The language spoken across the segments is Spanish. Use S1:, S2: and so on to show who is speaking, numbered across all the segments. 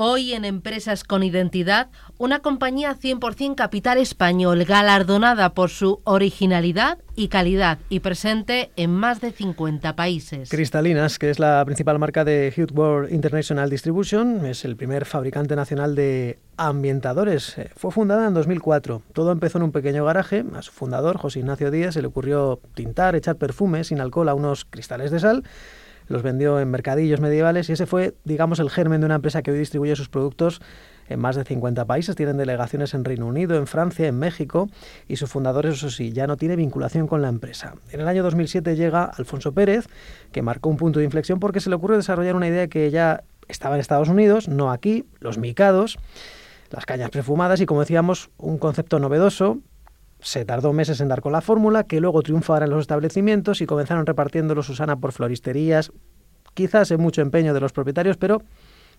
S1: Hoy en Empresas con Identidad, una compañía 100% capital español galardonada por su originalidad y calidad y presente en más de 50 países.
S2: Cristalinas, que es la principal marca de World International Distribution, es el primer fabricante nacional de ambientadores. Eh, fue fundada en 2004. Todo empezó en un pequeño garaje. A su fundador, José Ignacio Díaz, se le ocurrió tintar, echar perfume sin alcohol a unos cristales de sal los vendió en mercadillos medievales y ese fue, digamos, el germen de una empresa que hoy distribuye sus productos en más de 50 países, tienen delegaciones en Reino Unido, en Francia, en México y su fundador, eso sí, ya no tiene vinculación con la empresa. En el año 2007 llega Alfonso Pérez, que marcó un punto de inflexión porque se le ocurrió desarrollar una idea que ya estaba en Estados Unidos, no aquí, los micados, las cañas perfumadas y, como decíamos, un concepto novedoso, se tardó meses en dar con la fórmula, que luego triunfara en los establecimientos y comenzaron repartiéndolo Susana por floristerías, quizás en mucho empeño de los propietarios, pero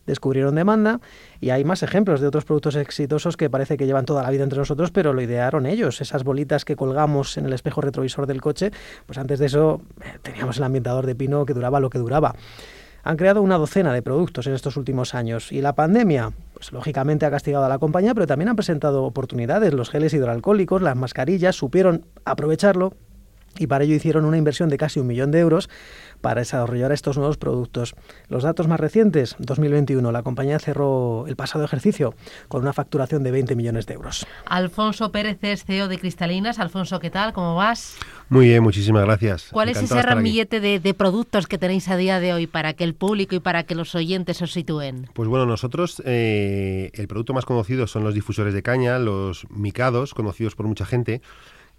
S2: descubrieron demanda y hay más ejemplos de otros productos exitosos que parece que llevan toda la vida entre nosotros, pero lo idearon ellos. Esas bolitas que colgamos en el espejo retrovisor del coche, pues antes de eso eh, teníamos el ambientador de pino que duraba lo que duraba. Han creado una docena de productos en estos últimos años y la pandemia, pues lógicamente ha castigado a la compañía, pero también han presentado oportunidades. Los geles hidroalcohólicos, las mascarillas, supieron aprovecharlo y para ello hicieron una inversión de casi un millón de euros para desarrollar estos nuevos productos. Los datos más recientes, 2021, la compañía cerró el pasado ejercicio con una facturación de 20 millones de euros.
S1: Alfonso Pérez es CEO de Cristalinas. Alfonso, ¿qué tal? ¿Cómo vas?
S3: Muy bien, muchísimas gracias.
S1: ¿Cuál es ese ramillete de, productos que tenéis a día de hoy para que el público y para que los oyentes os sitúen?
S3: Pues bueno, nosotros eh, el producto más conocido son los difusores de caña, los micados, conocidos por mucha gente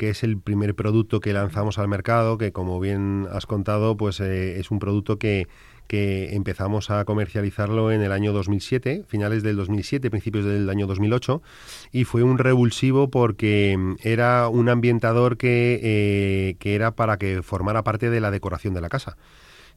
S3: que es el primer producto que lanzamos al mercado, que como bien has contado, pues eh, es un producto que, que empezamos a comercializarlo en el año 2007, finales del 2007, principios del año 2008, y fue un revulsivo porque era un ambientador que, eh, que era para que formara parte de la decoración de la casa.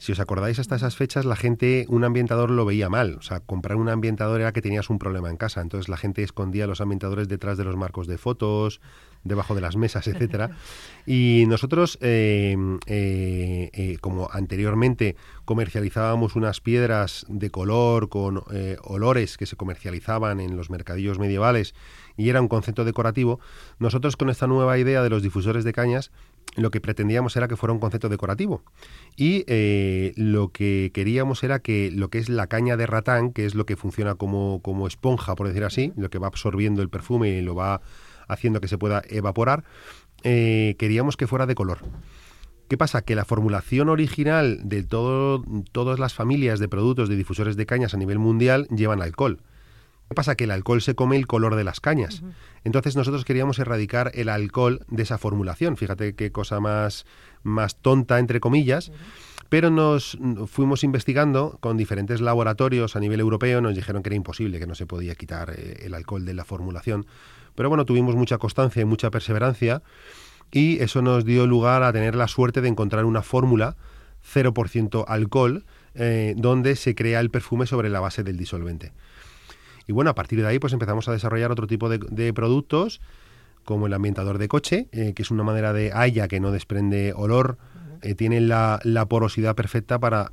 S3: Si os acordáis hasta esas fechas, la gente, un ambientador lo veía mal. O sea, comprar un ambientador era que tenías un problema en casa. Entonces la gente escondía los ambientadores detrás de los marcos de fotos, debajo de las mesas, etcétera. Y nosotros, eh, eh, eh, como anteriormente comercializábamos unas piedras de color con olores que se comercializaban en los mercadillos medievales y era un concepto decorativo, nosotros con esta nueva idea de los difusores de cañas lo que pretendíamos era que fuera un concepto decorativo. Y lo que queríamos era que lo que es la caña de ratán, que es lo que funciona como, como esponja, por decir así, lo que va absorbiendo el perfume y lo va haciendo que se pueda evaporar, eh, queríamos que fuera de color. ¿Qué pasa? Que la formulación original de todo, todas las familias de productos de difusores de cañas a nivel mundial llevan alcohol. ¿Qué pasa? Que el alcohol se come el color de las cañas. Entonces nosotros queríamos erradicar el alcohol de esa formulación. Fíjate qué cosa más, más tonta, entre comillas. Pero nos fuimos investigando con diferentes laboratorios a nivel europeo, nos dijeron que era imposible, que no se podía quitar eh, el alcohol de la formulación. Pero bueno, tuvimos mucha constancia y mucha perseverancia y eso nos dio lugar a tener la suerte de encontrar una fórmula 0% alcohol eh, donde se crea el perfume sobre la base del disolvente. Y bueno, a partir de ahí pues empezamos a desarrollar otro tipo de, productos como el ambientador de coche, eh, que es una manera de haya que no desprende olor, eh, tiene la, porosidad perfecta para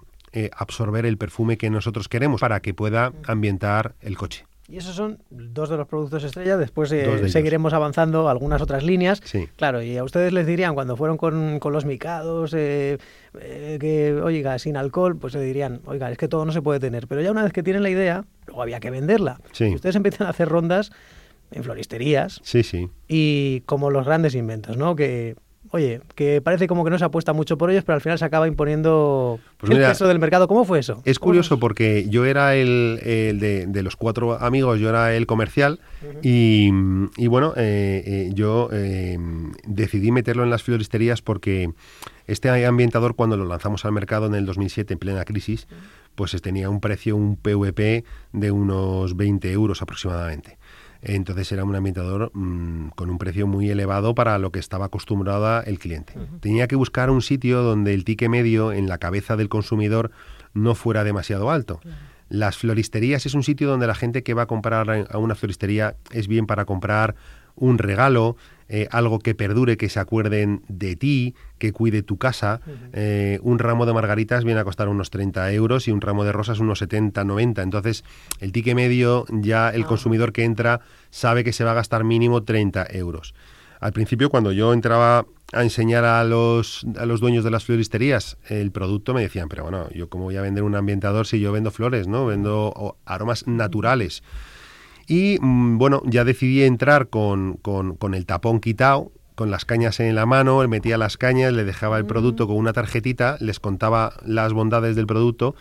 S3: absorber el perfume que nosotros queremos para que pueda ambientar el coche.
S2: Y esos son dos de los productos estrella. Después eh, seguiremos avanzando algunas otras líneas. Claro, y a ustedes les dirían cuando fueron con, los micados, eh, eh, que, oiga, sin alcohol, pues le dirían, oiga, es que todo no se puede tener. Pero ya una vez que tienen la idea, luego había que venderla. Y ustedes empiezan a hacer rondas en floristerías.
S3: Sí, sí.
S2: Y como los grandes inventos, ¿no? Que oye, que parece como que no se apuesta mucho por ellos, pero al final se acaba imponiendo pues el peso del mercado. ¿Cómo fue eso?
S3: Es curioso porque yo era el, de, los cuatro amigos, yo era el comercial y, bueno, eh, eh, yo eh, decidí meterlo en las floristerías porque este ambientador cuando lo lanzamos al mercado en el 2007 en plena crisis, pues tenía un precio, un PVP de unos 20 euros aproximadamente. Entonces era un ambientador mm, con un precio muy elevado para lo que estaba acostumbrado el cliente. Tenía que buscar un sitio donde el tique medio en la cabeza del consumidor no fuera demasiado alto. Las floristerías es un sitio donde la gente que va a comprar a una floristería es bien para comprar un regalo, eh, algo que perdure, que se acuerden de ti, que cuide tu casa. Eh, un ramo de margaritas viene a costar unos 30 euros y un ramo de rosas unos 70, 90. Entonces, el ticket medio, ya el ah. consumidor que entra sabe que se va a gastar mínimo 30 euros. Al principio, cuando yo entraba a enseñar a los, a los dueños de las floristerías el producto, me decían, pero bueno, yo cómo voy a vender un ambientador si yo vendo flores, ¿no? Vendo aromas naturales. Y mm, bueno, ya decidí entrar con, con, el tapón quitado, con las cañas en la mano, él metía las cañas, le dejaba el producto con una tarjetita, les contaba las bondades del producto.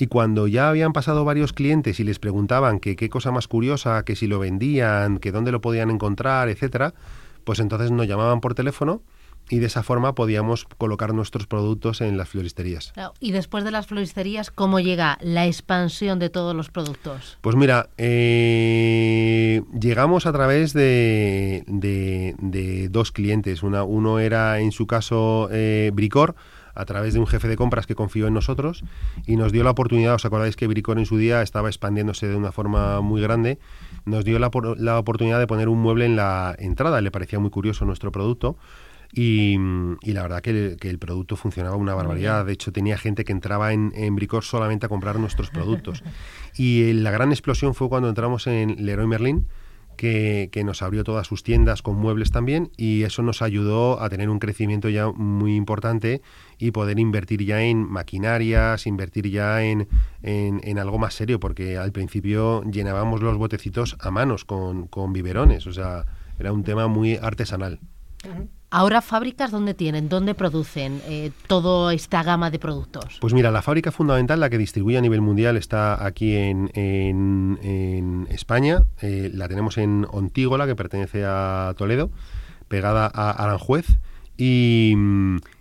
S3: Y cuando ya habían pasado varios clientes y les preguntaban que qué cosa más curiosa, que si lo vendían, que dónde lo podían encontrar, etcétera, pues entonces nos llamaban por teléfono y de esa forma podíamos colocar nuestros productos en las floristerías.
S1: Y después de las floristerías, ¿cómo llega la expansión de todos los productos?
S3: Pues mira, eh, llegamos a través de, de, dos clientes. Una, uno era, en su caso, eh, Bricor, a través de un jefe de compras que confió en nosotros y nos dio la oportunidad, os acordáis que Bricor en su día estaba expandiéndose de una forma muy grande, nos dio la, la oportunidad de poner un mueble en la entrada, le parecía muy curioso nuestro producto y, la verdad que el, producto funcionaba una barbaridad. De hecho, tenía gente que entraba en, en Bricor solamente a comprar nuestros productos. y eh, la gran explosión fue cuando entramos en Leroy Merlin, que, nos abrió todas sus tiendas con muebles también y eso nos ayudó a tener un crecimiento ya muy importante y poder invertir ya en maquinarias, invertir ya en, en, algo más serio, porque al principio llenábamos los botecitos a manos con, con biberones, o sea, era un tema muy artesanal.
S1: Ahora, ¿fábricas dónde tienen? ¿Dónde producen eh, toda esta gama de productos?
S3: Pues mira, la fábrica fundamental, la que distribuye a nivel mundial, está aquí en, España. Eh, la tenemos en Ontígola, que pertenece a Toledo, pegada a Aranjuez. Y,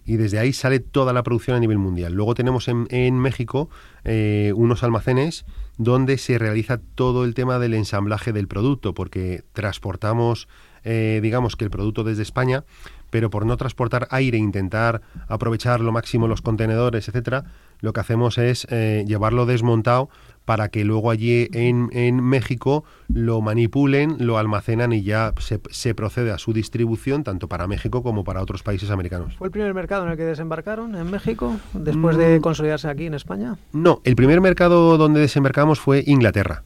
S3: desde ahí sale toda la producción a nivel mundial. Luego tenemos en, México eh, unos almacenes donde se realiza todo el tema del ensamblaje del producto, porque transportamos, digamos que el producto desde España, pero por no transportar aire e intentar aprovechar lo máximo los contenedores, etcétera, lo que hacemos es eh, llevarlo desmontado para que luego allí en, en, México lo manipulen, lo almacenan y ya se, se, procede a su distribución tanto para México como para otros países americanos.
S2: ¿Fue el primer mercado en el que desembarcaron en México después de mm. consolidarse aquí en España?
S3: No, el primer mercado donde desembarcamos fue Inglaterra.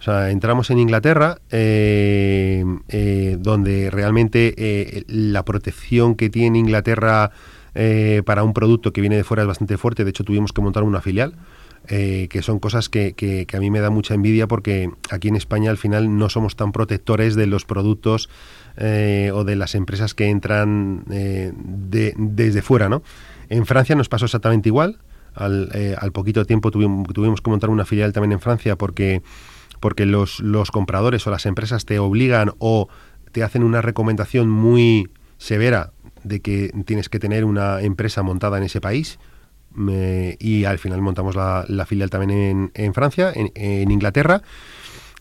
S3: O sea, entramos en Inglaterra, eh, eh, donde realmente eh, la protección que tiene Inglaterra para un producto que viene de fuera es bastante fuerte. De hecho, tuvimos que montar una filial. que son cosas que, que, a mí me da mucha envidia porque aquí en España al final no somos tan protectores de los productos o de las empresas que entran de, desde fuera, ¿no? En Francia nos pasó exactamente igual. Al, al poquito tiempo tuvimos, tuvimos que montar una filial también en Francia porque porque los, los compradores o las empresas te obligan o te hacen una recomendación muy severa de que tienes que tener una empresa montada en ese país. y al final montamos la, filial también en, en Francia, en, Inglaterra.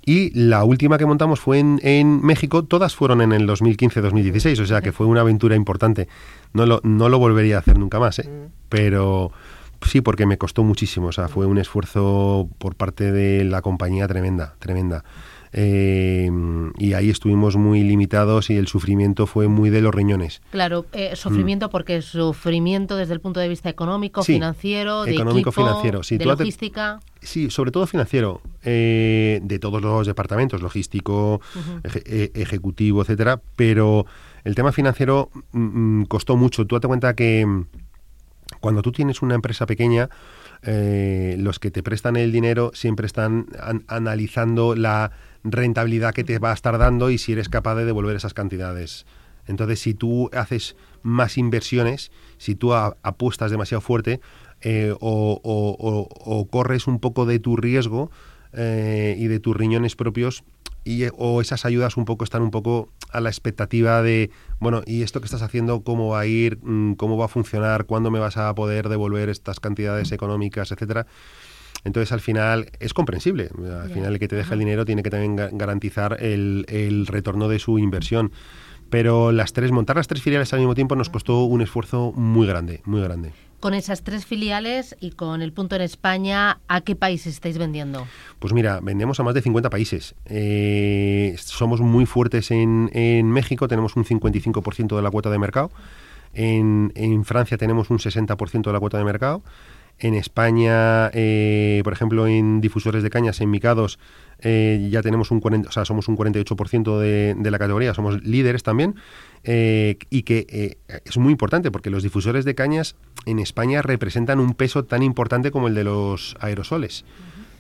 S3: Y la última que montamos fue en, en México, todas fueron en el 2015-2016, o sea que fue una aventura importante. No lo, no lo volvería a hacer nunca más, ¿eh? Mm. pero Sí, porque me costó muchísimo, o sea, fue un esfuerzo por parte de la compañía tremenda, tremenda. Eh, y ahí estuvimos muy limitados y el sufrimiento fue muy de los riñones.
S1: Claro, eh, sufrimiento mm. porque sufrimiento desde el punto de vista económico, financiero, de
S3: económico, financiero,
S1: de logística.
S3: Sí, sobre todo financiero, eh, de todos los departamentos, logístico, ejecutivo, etcétera. Pero el tema financiero mm, mm, costó mucho. Tú date cuenta que cuando tú tienes una empresa pequeña, eh, los que te prestan el dinero siempre están analizando la rentabilidad que te va a estar dando y si eres capaz de devolver esas cantidades. Entonces, si tú haces más inversiones, si tú apuestas demasiado fuerte eh, o, corres un poco de tu riesgo eh, y de tus riñones propios, y, o esas ayudas un poco están un poco a la expectativa de, bueno, ¿y esto que estás haciendo cómo va a ir? Mm, ¿Cómo va a funcionar? ¿Cuándo me vas a poder devolver estas cantidades económicas, etcétera? Entonces, al final, es comprensible. Al final, el que te deja el dinero tiene que también garantizar el, el retorno de su inversión pero las tres montar las tres filiales al mismo tiempo nos costó un esfuerzo muy grande, muy grande.
S1: Con esas tres filiales y con el punto en España, ¿a qué países estáis vendiendo?
S3: Pues mira, vendemos a más de 50 países. Eh, somos muy fuertes en, en México, tenemos un 55% de la cuota de mercado. En, en Francia tenemos un 60% de la cuota de mercado. En España, eh, por ejemplo, en difusores de cañas, en micados, eh, ya tenemos un 40, o sea, somos un 48% de, de, la categoría, somos líderes también. Eh, y que eh, es muy importante porque los difusores de cañas en España representan un peso tan importante como el de los aerosoles.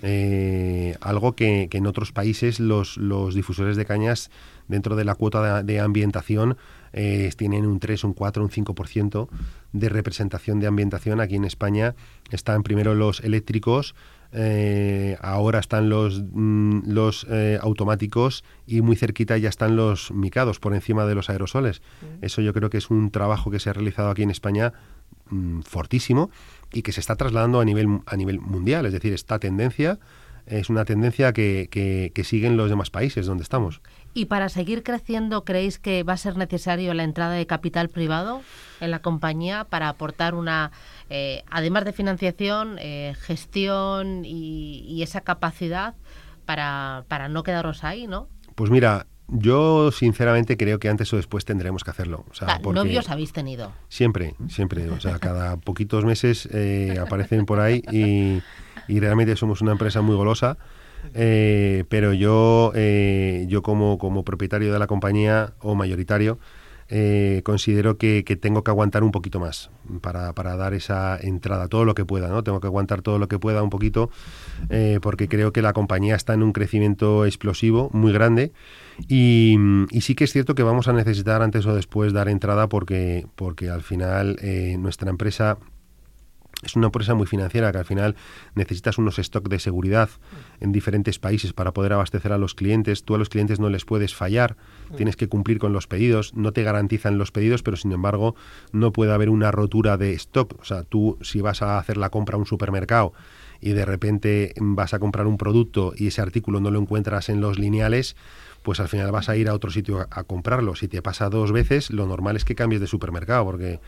S3: Eh, algo que, que, en otros países los, los, difusores de cañas dentro de la cuota de, de ambientación eh, tienen un 3, un 4, un 5% de representación de ambientación. Aquí en España están primero los eléctricos, eh, ahora están los, mm, los eh, automáticos y muy cerquita ya están los micados por encima de los aerosoles. Mm. Eso yo creo que es un trabajo que se ha realizado aquí en España mm, fortísimo y que se está trasladando a nivel, a nivel mundial. Es decir, esta tendencia es una tendencia que, que, que siguen los demás países donde estamos.
S1: ¿Y para seguir creciendo creéis que va a ser necesario la entrada de capital privado en la compañía para aportar una, eh, además de financiación, eh, gestión y, y, esa capacidad para, para no quedaros ahí, ¿no?
S3: Pues mira, yo sinceramente creo que antes o después tendremos que hacerlo. O sea,
S1: porque ¿Novios habéis tenido?
S3: Siempre, siempre. O sea, cada poquitos meses eh, aparecen por ahí y, y realmente somos una empresa muy golosa. Eh, pero yo, eh, yo como, como propietario de la compañía o mayoritario, eh, considero que, tengo que aguantar un poquito más para, para, dar esa entrada, todo lo que pueda, ¿no? Tengo que aguantar todo lo que pueda un poquito, porque creo que la compañía está en un crecimiento explosivo muy grande y, sí que es cierto que vamos a necesitar antes o después dar entrada porque, porque al final nuestra empresa es una empresa muy financiera que al final necesitas unos stock de seguridad en diferentes países para poder abastecer a los clientes. Tú a los clientes no les puedes fallar, tienes que cumplir con los pedidos, no te garantizan los pedidos, pero sin embargo no puede haber una rotura de stock. O sea, tú si vas a hacer la compra a un supermercado y de repente vas a comprar un producto y ese artículo no lo encuentras en los lineales, pues al final vas a ir a otro sitio a, a comprarlo. Si te pasa dos veces, lo normal es que cambies de supermercado, porque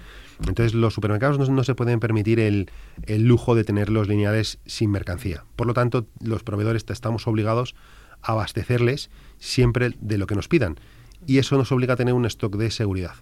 S3: entonces los supermercados no, no se pueden permitir el, el, lujo de tener los lineales sin mercancía. Por lo tanto, los proveedores estamos obligados a abastecerles siempre de lo que nos pidan. Y eso nos obliga a tener un stock de seguridad.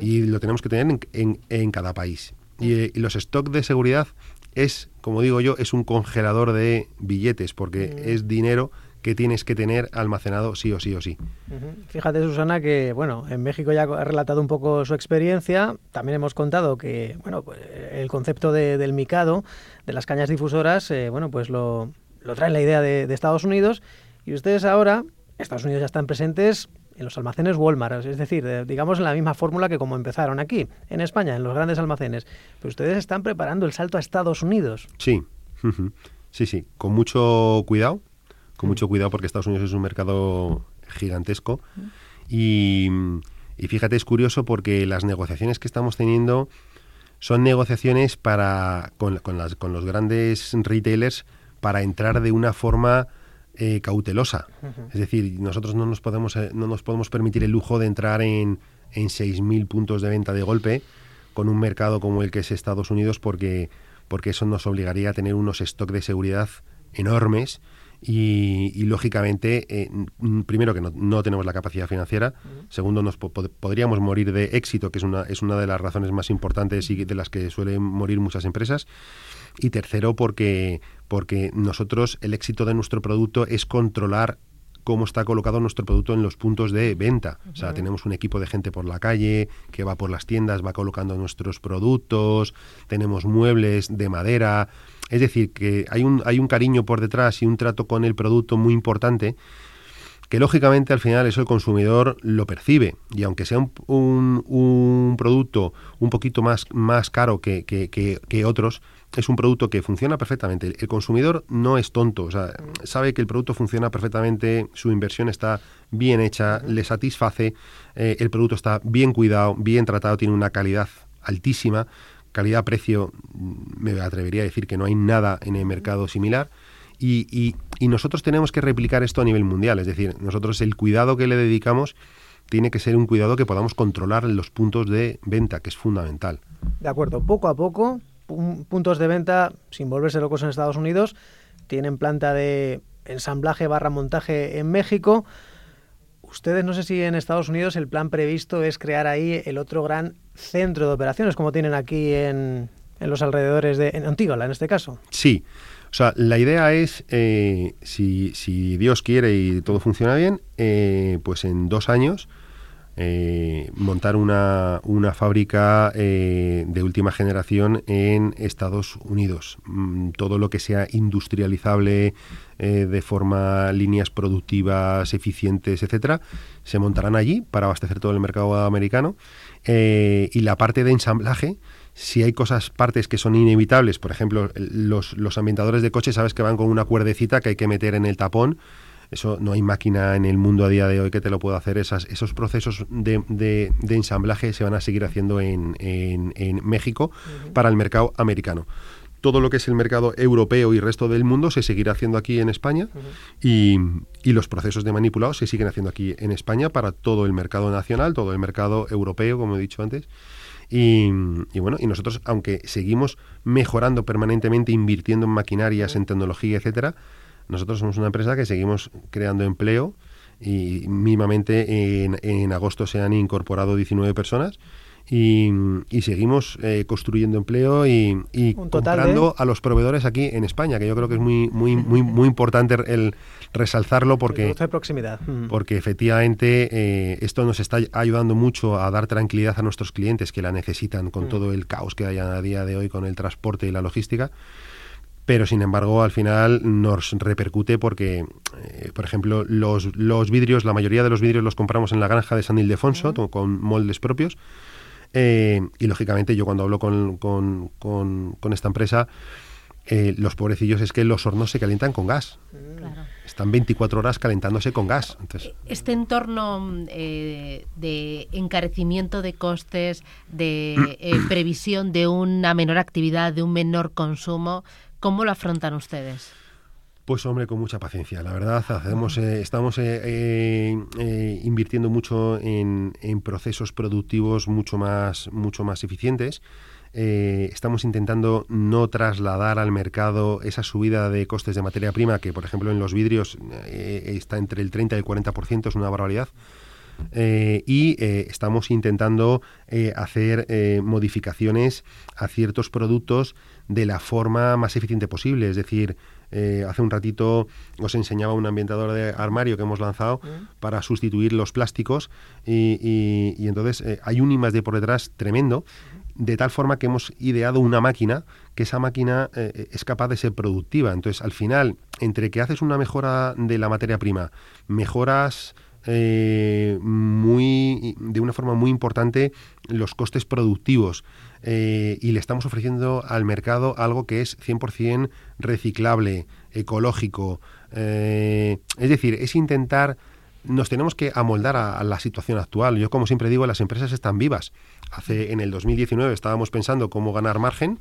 S3: Y lo tenemos que tener en, en, en cada país. Y, y, los stocks de seguridad es, como digo yo, es un congelador de billetes, porque es dinero que tienes que tener almacenado sí o sí o sí.
S2: Uh -huh. Fíjate, Susana, que bueno, en México ya ha relatado un poco su experiencia. También hemos contado que bueno, pues, el concepto de, del micado, de las cañas difusoras, eh, bueno, pues lo, lo trae la idea de, de, Estados Unidos. Y ustedes ahora, Estados Unidos ya están presentes en los almacenes Walmart, es decir, de, digamos en la misma fórmula que como empezaron aquí, en España, en los grandes almacenes. Pero ustedes están preparando el salto a Estados Unidos.
S3: Sí, sí, sí, con mucho cuidado con mucho cuidado porque Estados Unidos es un mercado gigantesco. Y, y, fíjate, es curioso porque las negociaciones que estamos teniendo son negociaciones para con, con, las, con los grandes retailers para entrar de una forma eh, cautelosa. Uh -huh. Es decir, nosotros no nos podemos, eh, no nos podemos permitir el lujo de entrar en, en 6.000 puntos de venta de golpe con un mercado como el que es Estados Unidos porque, porque eso nos obligaría a tener unos stock de seguridad enormes y, y, lógicamente, eh, primero que no, no, tenemos la capacidad financiera, uh -huh. segundo, nos po podríamos morir de éxito, que es una, es una de las razones más importantes y de las que suelen morir muchas empresas, y tercero, porque, porque nosotros el éxito de nuestro producto es controlar cómo está colocado nuestro producto en los puntos de venta. Uh -huh. O sea, tenemos un equipo de gente por la calle que va por las tiendas, va colocando nuestros productos, tenemos muebles de madera, es decir, que hay un, hay un cariño por detrás y un trato con el producto muy importante que lógicamente al final eso el consumidor lo percibe y aunque sea un, un, un producto un poquito más, más caro que, que, que, que, otros, es un producto que funciona perfectamente. El consumidor no es tonto, o sea, sabe que el producto funciona perfectamente, su inversión está bien hecha, le satisface, eh, el producto está bien cuidado, bien tratado, tiene una calidad altísima calidad-precio, me atrevería a decir que no hay nada en el mercado similar. Y, y, y, nosotros tenemos que replicar esto a nivel mundial. Es decir, nosotros el cuidado que le dedicamos tiene que ser un cuidado que podamos controlar en los puntos de venta, que es fundamental.
S2: De acuerdo, poco a poco puntos de venta sin volverse locos en Estados Unidos. Tienen planta de ensamblaje barra montaje en México. Ustedes no sé si en Estados Unidos el plan previsto es crear ahí el otro gran centro de operaciones como tienen aquí en, en los alrededores de en Antígola en este caso.
S3: Sí. O sea, la idea es, eh, si, si, Dios quiere y todo funciona bien, eh, pues en dos años eh, montar una, una fábrica eh, de última generación en Estados Unidos. Mm, todo lo que sea industrializable eh, de forma líneas productivas eficientes, etcétera, se montarán allí para abastecer todo el mercado americano. y la parte de ensamblaje, si hay cosas, partes que son inevitables, por ejemplo, los, los ambientadores de coche, sabes que van con una cuerdecita que hay que meter en el tapón eso no hay máquina en el mundo a día de hoy que te lo pueda hacer. Esas, esos procesos de, de, ensamblaje se van a seguir haciendo en, en, México para el mercado americano todo lo que es el mercado europeo y resto del mundo se seguirá haciendo aquí en España y, y, los procesos de manipulado se siguen haciendo aquí en España para todo el mercado nacional, todo el mercado europeo, como he dicho antes. Y, y bueno, y nosotros, aunque seguimos mejorando permanentemente, invirtiendo en maquinarias, en tecnología, etcétera, nosotros somos una empresa que seguimos creando empleo y mínimamente en, en agosto se han incorporado 19 personas y, seguimos eh, construyendo empleo y, y comprando a los proveedores aquí en España, que yo creo que es muy muy muy muy importante el resalzarlo porque
S2: de proximidad.
S3: porque efectivamente eh, esto nos está ayudando mucho a dar tranquilidad a nuestros clientes que la necesitan con todo el caos que hay a día de hoy con el transporte y la logística pero sin embargo al final nos repercute porque, eh, por ejemplo, los, los, vidrios, la mayoría de los vidrios los compramos en la granja de San Ildefonso con moldes propios. Eh, y lógicamente yo cuando hablo con, con, con, esta empresa, eh, los pobrecillos es que los hornos se calientan con gas. Están 24 horas calentándose con gas.
S1: Este entorno de encarecimiento de costes, de previsión de una menor actividad, de un menor consumo, ¿Cómo lo afrontan ustedes?
S3: Pues hombre, con mucha paciencia. La verdad, hacemos, eh, estamos eh, eh, invirtiendo mucho en, procesos productivos mucho más, mucho más eficientes. estamos intentando no trasladar al mercado esa subida de costes de materia prima, que por ejemplo en los vidrios está entre el 30 y el 40%, es una barbaridad. y estamos intentando hacer modificaciones a ciertos productos de la forma más eficiente posible. Es decir, eh, hace un ratito os enseñaba un ambientador de armario que hemos lanzado mm. para sustituir los plásticos y, entonces eh, hay un I+D por detrás tremendo de tal forma que hemos ideado una máquina que esa máquina eh, es capaz de ser productiva. Entonces, al final, entre que haces una mejora de la materia prima, mejoras muy de una forma muy importante los costes productivos eh, y le estamos ofreciendo al mercado algo que es 100% reciclable, ecológico. Eh, es decir, es intentar nos tenemos que amoldar a, la situación actual. Yo, como siempre digo, las empresas están vivas. Hace en el 2019 estábamos pensando cómo ganar margen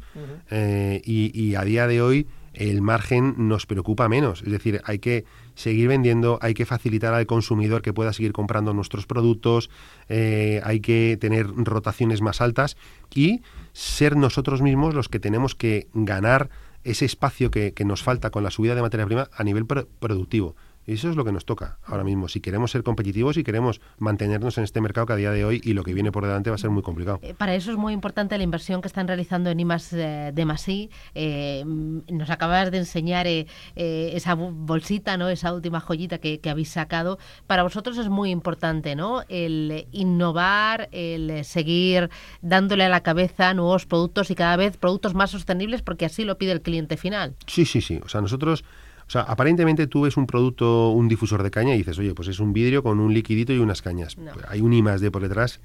S3: eh, y, a día de hoy el margen nos preocupa menos. Es decir, hay que seguir vendiendo, hay que facilitar al consumidor que pueda seguir comprando nuestros productos, eh, hay que tener rotaciones más altas y ser nosotros mismos los que tenemos que ganar ese espacio que, que nos falta con la subida de materia prima a nivel productivo. Y eso es lo que nos toca ahora mismo. Si queremos ser competitivos y queremos mantenernos en este mercado que a día de hoy y lo que viene por delante va a ser muy complicado.
S1: Eh, para eso es muy importante la inversión que están realizando en IMAS eh, de Masí. Eh, nos acabas de enseñar esa bolsita, ¿no? esa última joyita que, habéis sacado. Para vosotros es muy importante ¿no? el innovar, el seguir dándole a la cabeza nuevos productos y cada vez productos más sostenibles porque así lo pide el cliente final.
S3: Sí, sí, sí. O sea, nosotros o sea, aparentemente tú ves un producto, un difusor de caña y dices, oye, pues es un vidrio con un liquidito y unas cañas. hay un I más D por detrás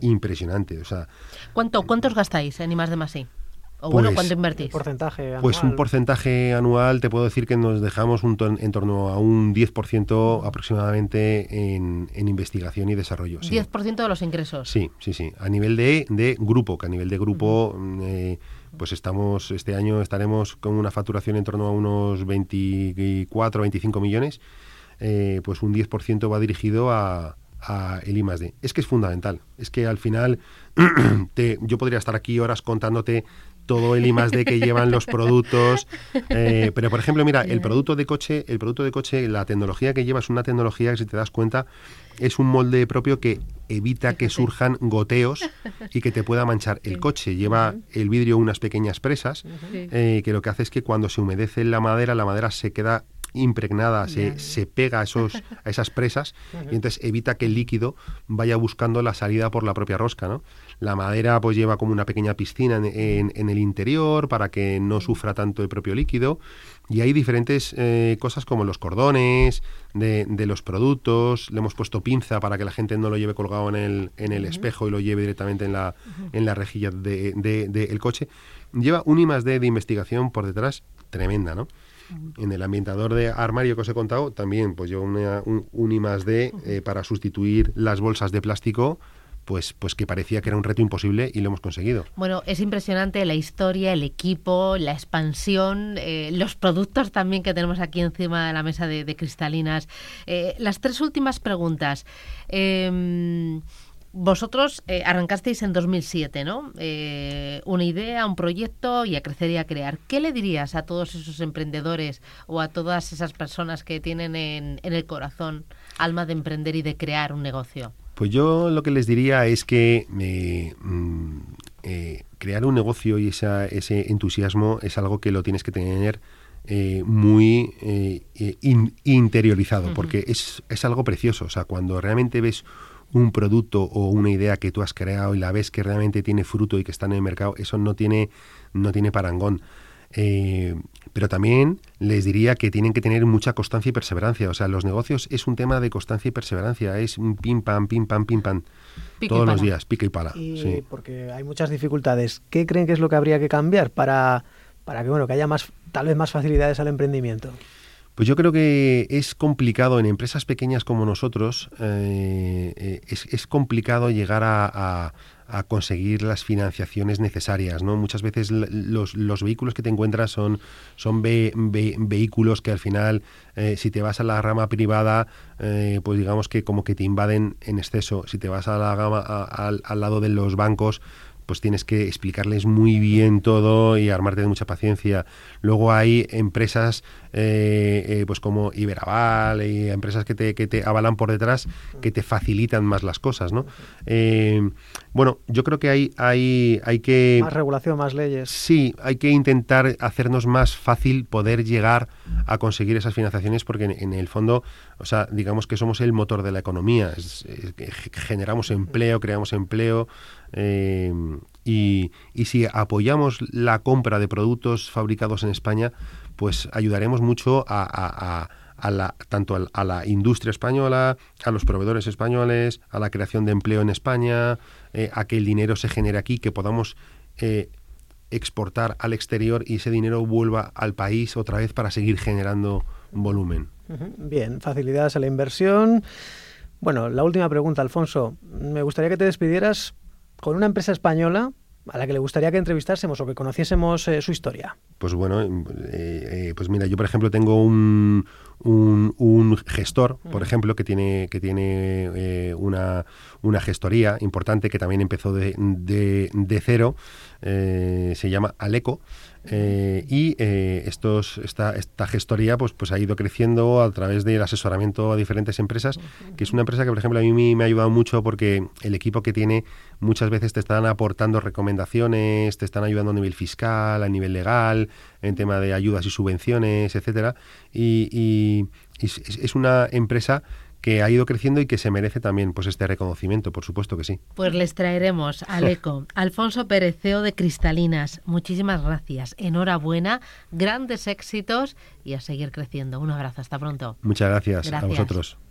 S3: impresionante. O sea,
S1: ¿Cuánto, ¿Cuántos gastáis en I más D más I? O bueno, pues ¿cuánto invertís?
S2: porcentaje anual.
S3: Pues un porcentaje anual, te puedo decir que nos dejamos un en torno a un 10% aproximadamente en, investigación y desarrollo.
S1: Sí. ¿10% de los ingresos?
S3: Sí, sí, sí. A nivel de, de grupo, que a nivel de grupo pues estamos este año estaremos con una facturación en torno a unos 24 25 millones eh, pues un 10% va dirigido a, el I Es que es fundamental. Es que al final te, yo podría estar aquí horas contándote todo el I más D que llevan los productos. Eh, pero por ejemplo, mira, el producto de coche, el producto de coche, la tecnología que lleva es una tecnología que si te das cuenta es un molde propio que evita que surjan goteos y que te pueda manchar el coche. Lleva el vidrio unas pequeñas presas eh, que lo que hace es que cuando se humedece la madera, la madera se queda impregnada, se, se, pega a, esos, a esas presas y entonces evita que el líquido vaya buscando la salida por la propia rosca. ¿no? La madera pues lleva como una pequeña piscina en, en, el interior para que no sufra tanto el propio líquido. Y hay diferentes eh, cosas como los cordones de, de, los productos, le hemos puesto pinza para que la gente no lo lleve colgado en el, en el espejo y lo lleve directamente en la, en la rejilla del de, de, coche. Lleva un I más D de investigación por detrás tremenda, ¿no? En el ambientador de armario que os he contado también pues lleva una, un, un I más D eh, para sustituir las bolsas de plástico pues, pues que parecía que era un reto imposible y lo hemos conseguido.
S1: Bueno, es impresionante la historia, el equipo, la expansión, eh, los productos también que tenemos aquí encima de la mesa de, cristalinas. Eh, las tres últimas preguntas. Eh, vosotros eh, arrancasteis en 2007, ¿no? Una idea, un proyecto y a crecer y a crear. ¿Qué le dirías a todos esos emprendedores o a todas esas personas que tienen en, en el corazón alma de emprender y de crear un negocio?
S3: Pues yo lo que les diría es que eh, eh, crear un negocio y esa, ese entusiasmo es algo que lo tienes que tener eh, muy in, interiorizado, uh -huh. porque es, es algo precioso. O sea, cuando realmente ves un producto o una idea que tú has creado y la ves que realmente tiene fruto y que está en el mercado, eso no tiene, no tiene parangón. Eh, pero también les diría que tienen que tener mucha constancia y perseverancia. O sea, los negocios es un tema de constancia y perseverancia. Es un pim pam, pim pam, pim pam. Pique todos los días, pica y pala.
S2: Y sí. Porque hay muchas dificultades. ¿Qué creen que es lo que habría que cambiar para, para que, bueno, que haya más, tal vez más facilidades al emprendimiento?
S3: Pues yo creo que es complicado en empresas pequeñas como nosotros, eh, es, es, complicado llegar a, a, conseguir las financiaciones necesarias. ¿no? Muchas veces los, los vehículos que te encuentras son, son ve, ve, vehículos que al final, eh, si te vas a la rama privada, eh, pues digamos que como que te invaden en exceso. Si te vas a la gama, al lado de los bancos, pues tienes que explicarles muy bien todo y armarte de mucha paciencia. Luego hay empresas eh, eh, pues como Iberaval y empresas que te, que te avalan por detrás que te facilitan más las cosas, ¿no? Eh, bueno, yo creo que hay, hay, hay que...
S2: Más regulación, más leyes.
S3: Sí, hay que intentar hacernos más fácil poder llegar a conseguir esas financiaciones porque en, en el fondo, o sea, digamos que somos el motor de la economía, es, es, generamos empleo, creamos empleo, eh, y, y, si apoyamos la compra de productos fabricados en España, pues ayudaremos mucho a, a, a, a la, tanto a la industria española, a los proveedores españoles, a la creación de empleo en España, eh, a que el dinero se genere aquí, que podamos eh, exportar al exterior y ese dinero vuelva al país otra vez para seguir generando volumen.
S2: Bien, facilidades a la inversión. Bueno, la última pregunta, Alfonso. Me gustaría que te despidieras con una empresa española a la que le gustaría que entrevistásemos o que conociésemos eh, su historia?
S3: Pues bueno, eh, eh, pues mira, yo por ejemplo tengo un, un, un gestor, por ejemplo, que tiene, que tiene eh, una, una, gestoría importante que también empezó de, de, de cero, se llama Aleco. Eh, y eh, estos, esta, esta, gestoría pues, pues ha ido creciendo a través del asesoramiento a diferentes empresas, que es una empresa que, por ejemplo, a mí me ha ayudado mucho porque el equipo que tiene muchas veces te están aportando recomendaciones, te están ayudando a nivel fiscal, a nivel legal, en tema de ayudas y subvenciones, etcétera. Y, y, y es una empresa que ha ido creciendo y que se merece también pues este reconocimiento, por supuesto que sí.
S1: Pues les traeremos al ECO. Alfonso Pereceo de Cristalinas, muchísimas gracias, enhorabuena, grandes éxitos y a seguir creciendo. Un abrazo, hasta pronto.
S3: Muchas gracias, gracias. a vosotros.